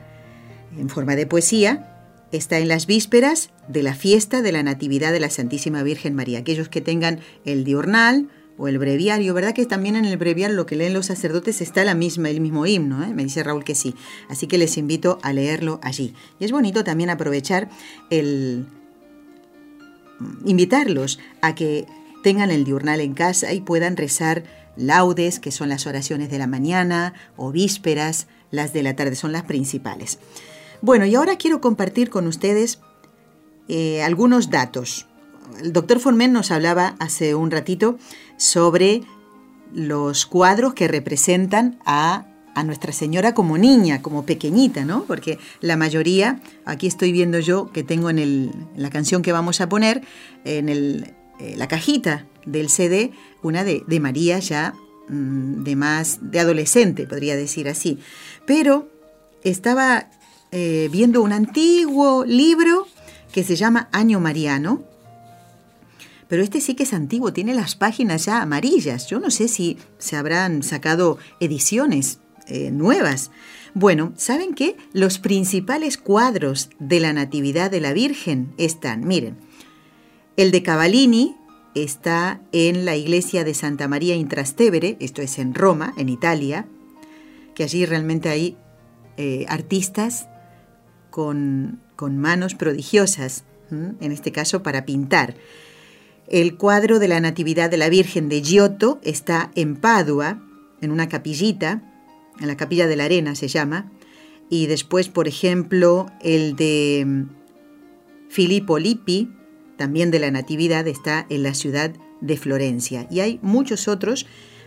en forma de poesía, está en las vísperas de la fiesta de la Natividad de la Santísima Virgen María. Aquellos que tengan el diurnal o el breviario, ¿verdad? Que también en el breviario lo que leen los sacerdotes está la misma, el mismo himno, ¿eh? me dice Raúl que sí. Así que les invito a leerlo allí. Y es bonito también aprovechar el invitarlos a que tengan el diurnal en casa y puedan rezar laudes, que son las oraciones de la mañana, o vísperas, las de la tarde, son las principales. Bueno, y ahora quiero compartir con ustedes eh, algunos datos. El doctor Formen nos hablaba hace un ratito sobre los cuadros que representan a, a, Nuestra Señora como niña, como pequeñita, ¿no? Porque la mayoría, aquí estoy viendo yo que tengo en, el, la canción que vamos a poner, en el, eh, la cajita del CD, una de, de María ya mm, de más, de adolescente, podría decir así. Pero estaba eh, viendo un antiguo libro que se llama Año Mariano, pero este sí que es antiguo, tiene las páginas ya amarillas. Yo no sé si se habrán sacado ediciones eh, nuevas. Bueno, ¿saben qué? Los principales cuadros de la Natividad de la Virgen están, miren, el de Cavallini está en la iglesia de Santa María in Trastevere, esto es en Roma, en Italia, que allí realmente hay eh, artistas con, con, manos prodigiosas, en este caso para pintar. El cuadro de la Natividad de la Virgen de Giotto está en Padua, en una capillita, en la capilla de la arena se llama, y después, por ejemplo, el de mm, Filippo Lippi, también de la Natividad, está en la ciudad de Florencia. Y hay muchos otros,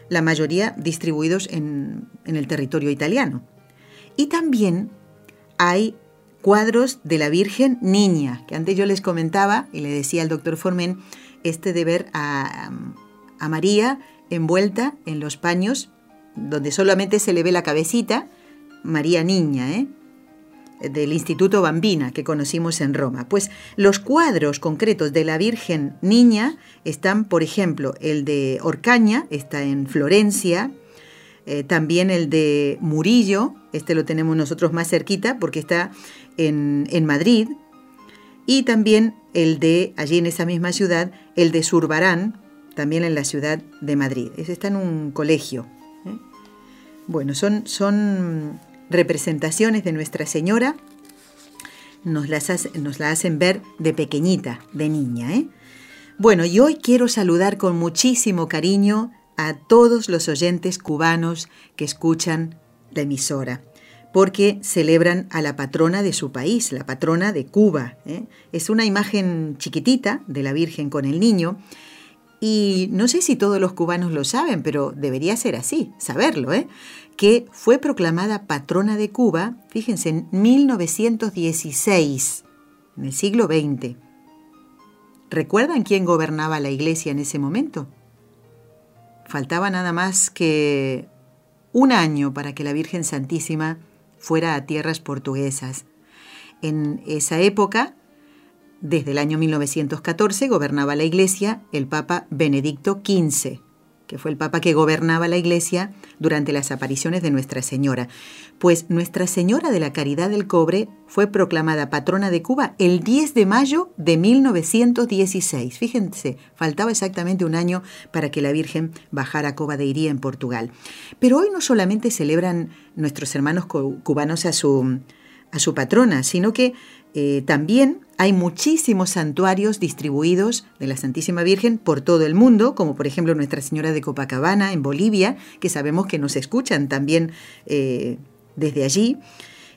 la mayoría distribuidos en, en el territorio italiano. Y también hay cuadros de la Virgen Niña, que antes yo les comentaba y le decía al doctor Formen, este de ver a, María envuelta en los paños donde solamente se le ve la cabecita, María Niña, ¿eh? del Instituto Bambina que conocimos en Roma. Pues los cuadros concretos de la Virgen Niña están, por ejemplo, el de Orcaña, está en Florencia, eh, también el de Murillo, este lo tenemos nosotros más cerquita porque está en, en Madrid, y también el de, allí en esa misma ciudad, el de Zurbarán, también en la ciudad de Madrid. Ese está en un colegio. ¿eh? Bueno, son, son representaciones de Nuestra Señora, nos las, nos la hacen ver de pequeñita, de niña. ¿eh? Bueno, y hoy quiero saludar con muchísimo cariño a todos los oyentes cubanos que escuchan la emisora porque celebran a la patrona de su país, la patrona de Cuba. ¿eh? Es una imagen chiquitita de la Virgen con el niño. Y no sé si todos los cubanos lo saben, pero debería ser así, saberlo, ¿eh? que fue proclamada patrona de Cuba, fíjense, en 1916, en el siglo XX. ¿Recuerdan quién gobernaba la iglesia en ese momento? Faltaba nada más que un año para que la Virgen Santísima fuera a tierras portuguesas. En esa época, desde el año 1914, gobernaba la Iglesia el Papa Benedicto XV, que fue el Papa que gobernaba la Iglesia durante las apariciones de Nuestra Señora. Pues Nuestra Señora de la Caridad del Cobre fue proclamada patrona de Cuba el 10 de mayo de 1916. Fíjense, faltaba exactamente un año para que la Virgen bajara a Cova de Iría en Portugal. Pero hoy no solamente celebran nuestros hermanos cubanos a su, a su patrona, sino que eh, también hay muchísimos santuarios distribuidos de la Santísima Virgen por todo el mundo, como por ejemplo Nuestra Señora de Copacabana en Bolivia, que sabemos que nos escuchan también eh, desde allí.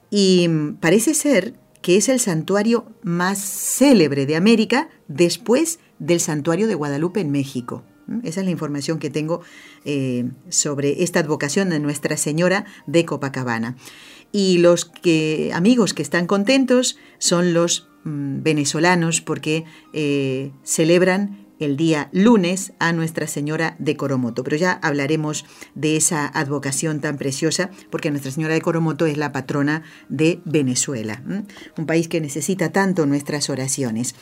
Y mm, parece ser que es el santuario más célebre de América después del santuario de Guadalupe en México. Esa es la información que tengo eh, sobre esta advocación de Nuestra Señora de Copacabana. Y los amigos que están contentos son los mm, venezolanos porque eh, celebran el día lunes a Nuestra Señora de Coromoto. Pero ya hablaremos de esa advocación tan preciosa porque Nuestra Señora de Coromoto es la patrona de Venezuela, un país que necesita tanto nuestras oraciones.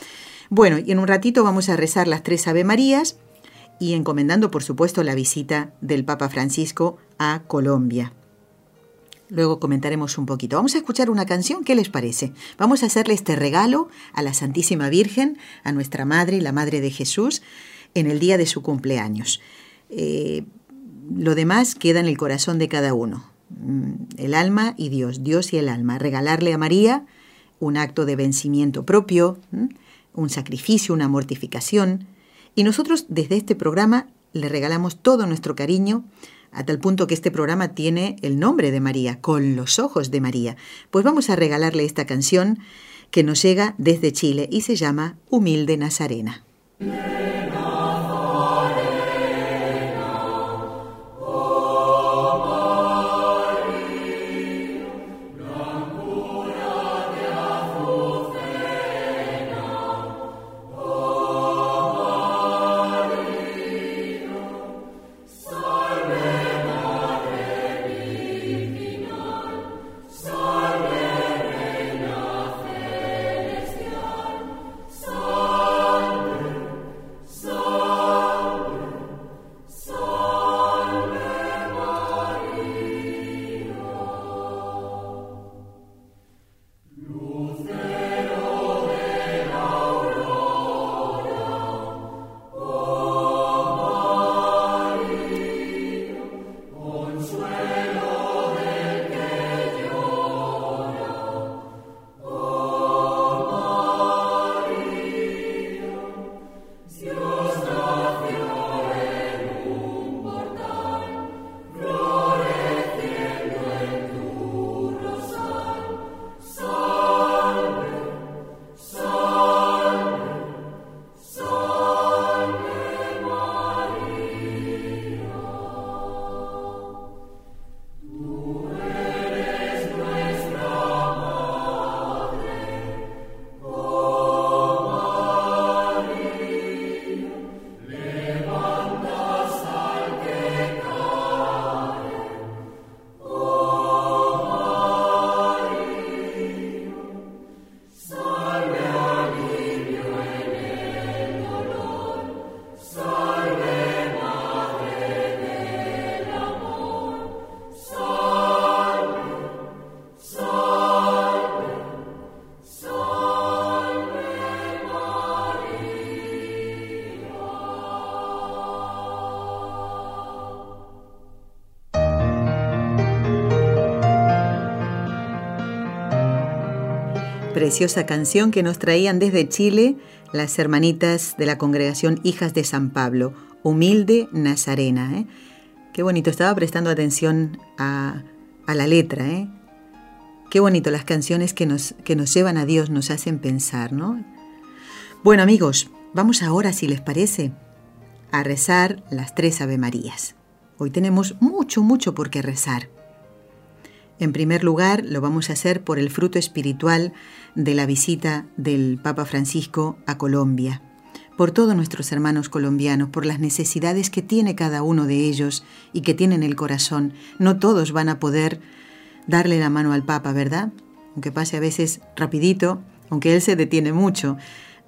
Bueno, y en un ratito vamos a rezar las tres Ave Marías y encomendando, por supuesto, la visita del Papa Francisco a Colombia. Luego comentaremos un poquito. Vamos a escuchar una canción, ¿qué les parece? Vamos a hacerle este regalo a la Santísima Virgen, a nuestra Madre, la Madre de Jesús, en el día de su cumpleaños. Eh, lo demás queda en el corazón de cada uno. Mm, el alma y Dios, Dios y el alma. Regalarle a María un acto de vencimiento propio, un sacrificio, una mortificación, y nosotros desde este programa le regalamos todo nuestro cariño, a tal punto que este programa tiene el nombre de María, con los ojos de María. Pues vamos a regalarle esta canción que nos llega desde Chile y se llama Humilde Nazarena. Preciosa canción que nos traían desde Chile las hermanitas de la congregación Hijas de San Pablo, Humilde Nazarena. ¿eh? Qué bonito, estaba prestando atención a, la letra. ¿eh? Qué bonito las canciones que nos, que nos llevan a Dios, nos hacen pensar, ¿no? Bueno amigos, vamos ahora, si les parece, a rezar las tres Ave Marías. Hoy tenemos mucho, mucho por qué rezar. En primer lugar, lo vamos a hacer por el fruto espiritual de la visita del Papa Francisco a Colombia, por todos nuestros hermanos colombianos, por las necesidades que tiene cada uno de ellos y que tienen el corazón. No todos van a poder darle la mano al Papa, ¿verdad? Aunque pase a veces rapidito, aunque él se detiene mucho.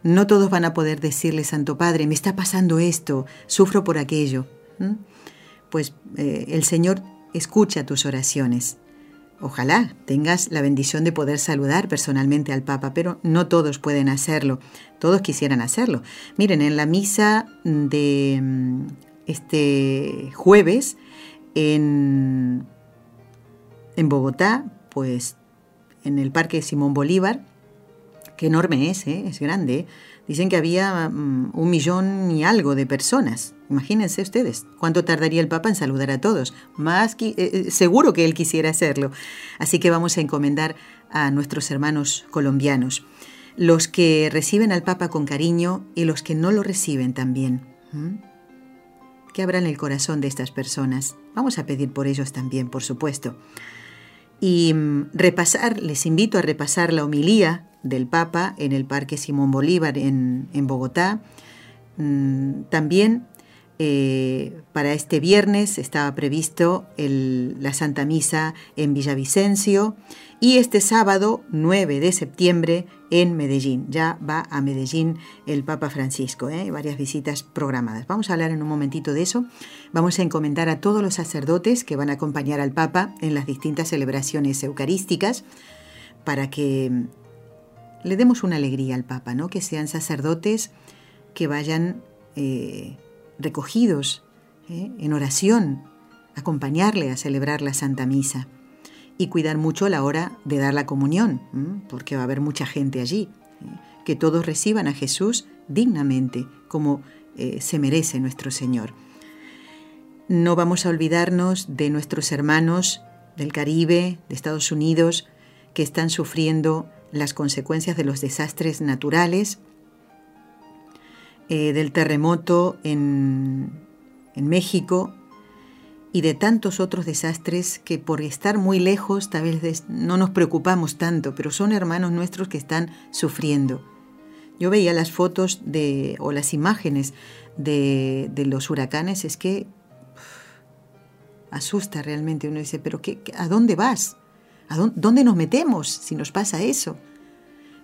No todos van a poder decirle, Santo Padre, me está pasando esto, sufro por aquello. Pues eh, el Señor escucha tus oraciones Ojalá tengas la bendición de poder saludar personalmente al Papa, pero no todos pueden hacerlo. Todos quisieran hacerlo. Miren, en la misa de mm, este jueves en, en Bogotá, pues en el Parque Simón Bolívar, que enorme es, ¿eh? es grande, dicen que había mm, un millón y algo de personas. Imagínense ustedes cuánto tardaría el Papa en saludar a todos. Más eh, eh, seguro que él quisiera hacerlo. Así que vamos a encomendar a nuestros hermanos colombianos, los que reciben al Papa con cariño y los que no lo reciben también. que abran el corazón de estas personas. Vamos a pedir por ellos también, por supuesto. Y mm, repasar, les invito a repasar la homilía del Papa en el Parque Simón Bolívar en, en Bogotá. Mm, también para este viernes estaba previsto la Santa Misa en Villavicencio y este sábado 9 de septiembre en Medellín. Ya va a Medellín el Papa Francisco, ¿eh? varias visitas programadas. Vamos a hablar en un momentito de eso. Vamos a encomendar a todos los sacerdotes que van a acompañar al Papa en las distintas celebraciones eucarísticas para que le demos una alegría al Papa, que sean sacerdotes que vayan eh, recogidos ¿eh? en oración, acompañarle a celebrar la Santa Misa y cuidar mucho la hora de dar la comunión, porque va a haber mucha gente allí. ¿eh? Que todos reciban a Jesús dignamente, como eh, se merece nuestro Señor. No vamos a olvidarnos de nuestros hermanos del Caribe, de Estados Unidos, que están sufriendo las consecuencias de los desastres naturales, eh, del terremoto en, en México, y de tantos otros desastres que por estar muy lejos tal vez no nos preocupamos tanto, pero son hermanos nuestros que están sufriendo. Yo veía las fotos de, o las imágenes de, los huracanes, es que asusta realmente. Uno dice, pero qué, ¿a dónde vas? ¿A dónde nos metemos si nos pasa eso?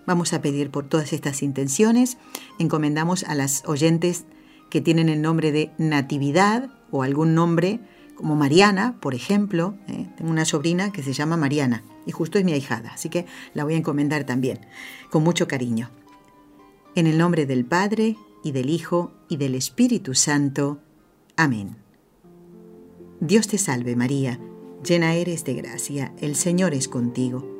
Vamos a pedir por todas estas intenciones. Encomendamos a las oyentes que tienen el nombre de Natividad o algún nombre como Mariana, por ejemplo. ¿eh? Tengo una sobrina que se llama Mariana y justo es mi ahijada, así que la voy a encomendar también, con mucho cariño. En el nombre del Padre, y del Hijo, y del Espíritu Santo. Amén. Dios te salve María, llena eres de gracia, el Señor es contigo.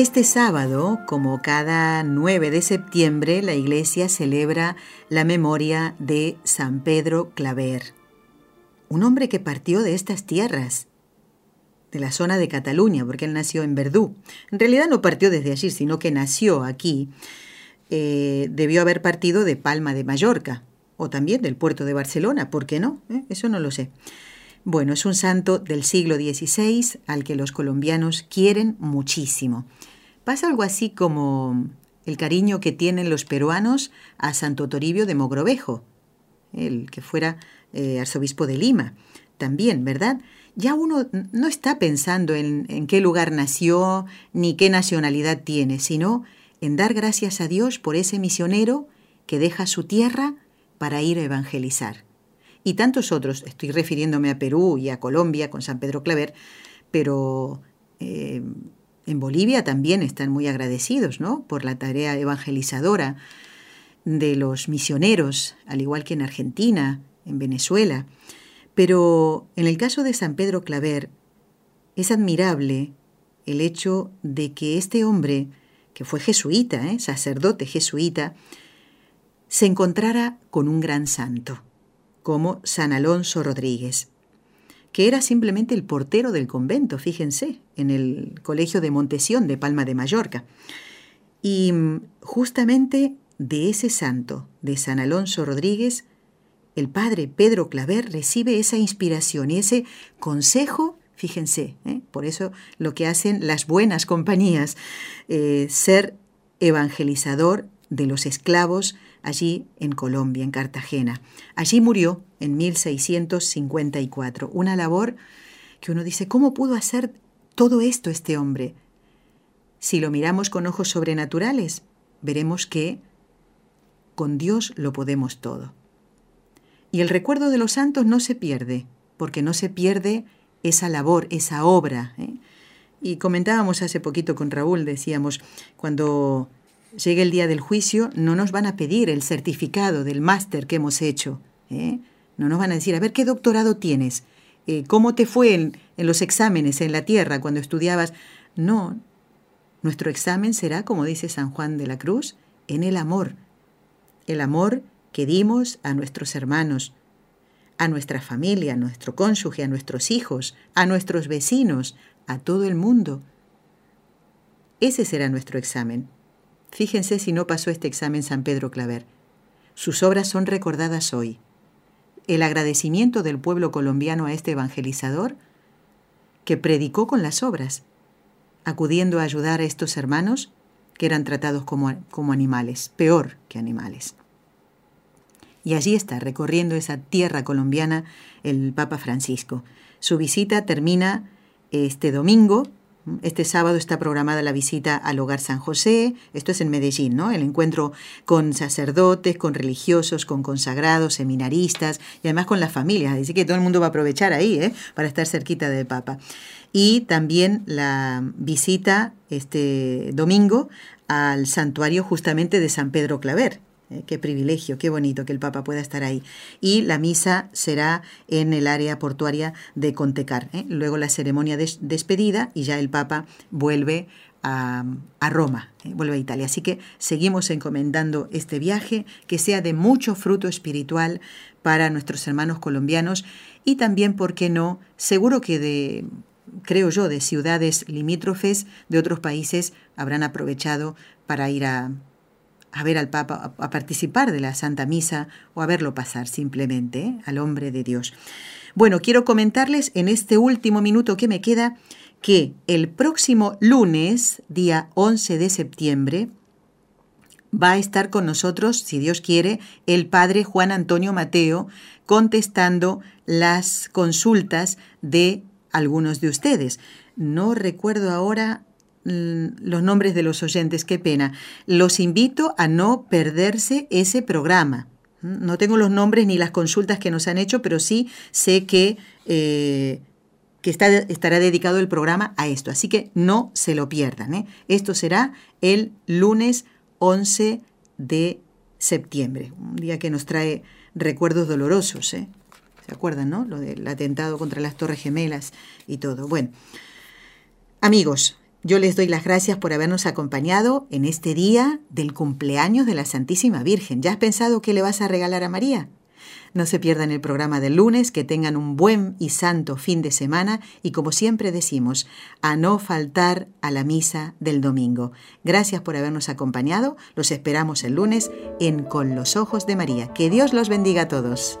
Este sábado, como cada 9 de septiembre, la iglesia celebra la memoria de San Pedro Claver, un hombre que partió de estas tierras, de la zona de Cataluña, porque él nació en Verdú. En realidad no partió desde allí, sino que nació aquí. Eh, debió haber partido de Palma de Mallorca, o también del puerto de Barcelona, ¿por qué no? ¿Eh? Eso no lo sé. Bueno, es un santo del siglo XVI al que los colombianos quieren muchísimo. Pasa algo así como el cariño que tienen los peruanos a Santo Toribio de Mogrovejo, el que fuera eh, arzobispo de Lima, también, ¿verdad? Ya uno no está pensando en, en qué lugar nació ni qué nacionalidad tiene, sino en dar gracias a Dios por ese misionero que deja su tierra para ir a evangelizar y tantos otros, estoy refiriéndome a Perú y a Colombia con San Pedro Claver, pero eh, en Bolivia también están muy agradecidos ¿no? por la tarea evangelizadora de los misioneros, al igual que en Argentina, en Venezuela. Pero en el caso de San Pedro Claver, es admirable el hecho de que este hombre, que fue jesuita, ¿eh? sacerdote jesuita, se encontrara con un gran santo como San Alonso Rodríguez, que era simplemente el portero del convento, fíjense, en el colegio de Montesión de Palma de Mallorca. Y mm, justamente de ese santo, de San Alonso Rodríguez, el padre Pedro Claver recibe esa inspiración y ese consejo, fíjense, ¿eh? por eso lo que hacen las buenas compañías, eh, ser evangelizador de los esclavos allí en Colombia, en Cartagena. Allí murió en 1654, una labor que uno dice, ¿cómo pudo hacer todo esto este hombre? Si lo miramos con ojos sobrenaturales, veremos que con Dios lo podemos todo. Y el recuerdo de los santos no se pierde, porque no se pierde esa labor, esa obra. ¿eh? Y comentábamos hace poquito con Raúl, decíamos, cuando llegue el día del juicio, no nos van a pedir el certificado del máster que hemos hecho. ¿eh? No nos van a decir, a ver, ¿qué doctorado tienes? Eh, ¿Cómo te fue en, en los exámenes en la tierra cuando estudiabas? No, nuestro examen será, como dice San Juan de la Cruz, en el amor, el amor que dimos a nuestros hermanos, a nuestra familia, a nuestro cónyuge, a nuestros hijos, a nuestros vecinos, a todo el mundo. Ese será nuestro examen. Fíjense si no pasó este examen San Pedro Claver. Sus obras son recordadas hoy. El agradecimiento del pueblo colombiano a este evangelizador que predicó con las obras, acudiendo a ayudar a estos hermanos que eran tratados como, como animales, peor que animales. Y allí está, recorriendo esa tierra colombiana, el Papa Francisco. Su visita termina este domingo. Este sábado está programada la visita al Hogar San José, esto es en Medellín, ¿no? El encuentro con sacerdotes, con religiosos, con consagrados, seminaristas y además con las familias. Dice que todo el mundo va a aprovechar ahí, ¿eh? Para estar cerquita del Papa. Y también la visita este domingo al santuario justamente de San Pedro Claver, eh, qué privilegio, qué bonito que el Papa pueda estar ahí. Y la misa será en el área portuaria de Contecar. ¿eh? Luego la ceremonia de despedida y ya el Papa vuelve a, Roma, ¿eh? vuelve a Italia. Así que seguimos encomendando este viaje, que sea de mucho fruto espiritual para nuestros hermanos colombianos y también, ¿por qué no? Seguro que de creo yo, de ciudades limítrofes de otros países habrán aprovechado para ir a, a ver al Papa, a, participar de la Santa Misa o a verlo pasar simplemente ¿eh? al hombre de Dios. Bueno, quiero comentarles en este último minuto que me queda que el próximo lunes, día 11 de septiembre, va a estar con nosotros, si Dios quiere, el padre Juan Antonio Mateo, contestando las consultas de algunos de ustedes. No recuerdo ahora los nombres de los oyentes, qué pena. Los invito a no perderse ese programa. Mm, no tengo los nombres ni las consultas que nos han hecho, pero sí sé que, eh, que está, estará dedicado el programa a esto. Así que no se lo pierdan. ¿eh? Esto será el lunes 11 de septiembre, un día que nos trae recuerdos dolorosos. ¿eh? ¿Se acuerdan, no? Lo del atentado contra las Torres Gemelas y todo. Bueno, amigos, yo les doy las gracias por habernos acompañado en este día del cumpleaños de la Santísima Virgen. ¿Ya has pensado qué le vas a regalar a María? No se pierdan el programa del lunes, que tengan un buen y santo fin de semana y como siempre decimos, a no faltar a la misa del domingo. Gracias por habernos acompañado, los esperamos el lunes en Con los Ojos de María. Que Dios los bendiga a todos.